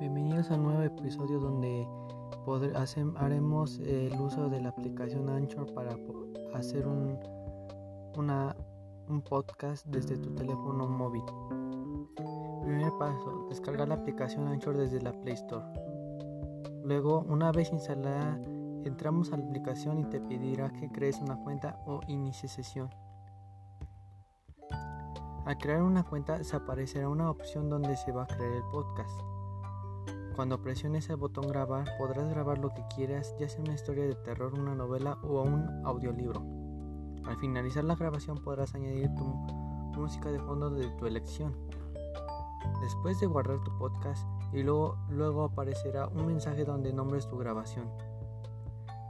Bienvenidos a un nuevo episodio donde haremos el uso de la aplicación Anchor para hacer un, podcast desde tu teléfono móvil. Primer paso, descargar la aplicación Anchor desde la Play Store. Luego, una vez instalada, entramos a la aplicación y te pedirá que crees una cuenta o inicie sesión. Al crear una cuenta se aparecerá una opción donde se va a crear el podcast. Cuando presiones el botón grabar podrás grabar lo que quieras, ya sea una historia de terror, una novela o un audiolibro. Al finalizar la grabación podrás añadir tu música de fondo de tu elección. Después de guardar tu podcast y luego, luego aparecerá un mensaje donde nombres tu grabación.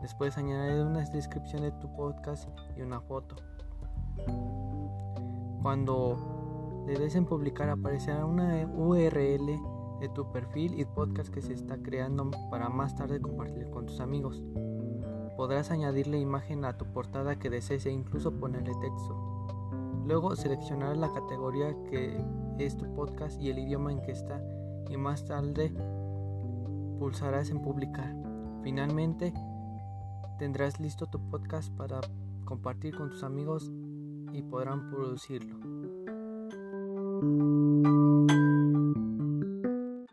Después añadir una descripción de tu podcast y una foto. Cuando le des en publicar aparecerá una URL de tu perfil y podcast que se está creando para más tarde compartir con tus amigos. Podrás añadirle imagen a tu portada que desees e incluso ponerle texto. Luego seleccionarás la categoría que es tu podcast y el idioma en que está y más tarde pulsarás en publicar. Finalmente tendrás listo tu podcast para compartir con tus amigos y podrán producirlo.